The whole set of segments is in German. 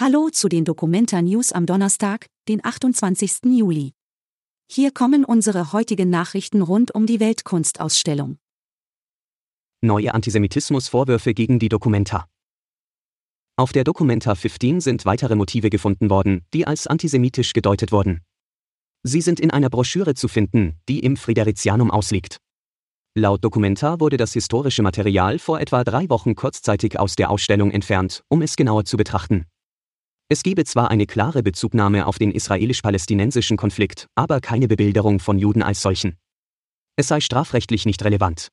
Hallo zu den Dokumenta News am Donnerstag, den 28. Juli. Hier kommen unsere heutigen Nachrichten rund um die Weltkunstausstellung. Neue Antisemitismusvorwürfe gegen die Dokumenta. Auf der Documenta 15 sind weitere Motive gefunden worden, die als antisemitisch gedeutet wurden. Sie sind in einer Broschüre zu finden, die im Friderizianum ausliegt. Laut Documenta wurde das historische Material vor etwa drei Wochen kurzzeitig aus der Ausstellung entfernt, um es genauer zu betrachten. Es gebe zwar eine klare Bezugnahme auf den israelisch-palästinensischen Konflikt, aber keine Bebilderung von Juden als solchen. Es sei strafrechtlich nicht relevant.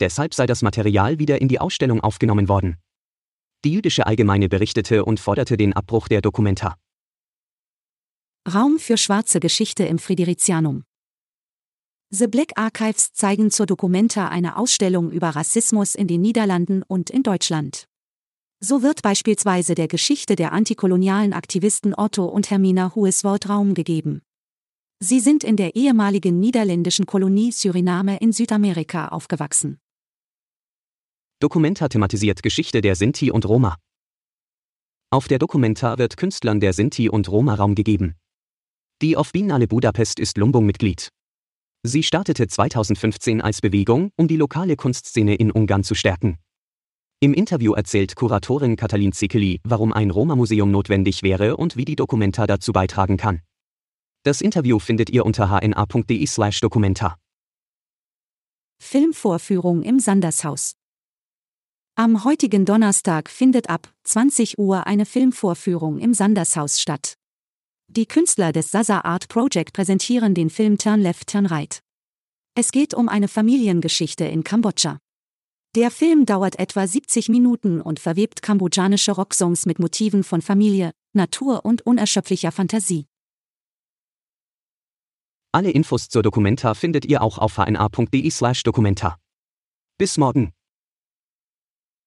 Deshalb sei das Material wieder in die Ausstellung aufgenommen worden. Die jüdische Allgemeine berichtete und forderte den Abbruch der Dokumenta. Raum für schwarze Geschichte im Friderizianum. The Black Archives zeigen zur Dokumenta eine Ausstellung über Rassismus in den Niederlanden und in Deutschland. So wird beispielsweise der Geschichte der antikolonialen Aktivisten Otto und Hermina Hueswort Raum gegeben. Sie sind in der ehemaligen niederländischen Kolonie Suriname in Südamerika aufgewachsen. Dokumenta thematisiert Geschichte der Sinti und Roma. Auf der Dokumenta wird Künstlern der Sinti und Roma Raum gegeben. Die Auf Biennale Budapest ist Lumbung Mitglied. Sie startete 2015 als Bewegung, um die lokale Kunstszene in Ungarn zu stärken. Im Interview erzählt Kuratorin Katalin Zikeli, warum ein Roma-Museum notwendig wäre und wie die Dokumenta dazu beitragen kann. Das Interview findet ihr unter hna.de/dokumenta. Filmvorführung im Sandershaus. Am heutigen Donnerstag findet ab 20 Uhr eine Filmvorführung im Sandershaus statt. Die Künstler des Sasa Art Project präsentieren den Film Turn Left Turn Right. Es geht um eine Familiengeschichte in Kambodscha. Der Film dauert etwa 70 Minuten und verwebt kambodschanische Rocksongs mit Motiven von Familie, Natur und unerschöpflicher Fantasie. Alle Infos zur Dokumenta findet ihr auch auf hna.de/dokumenta. Bis morgen.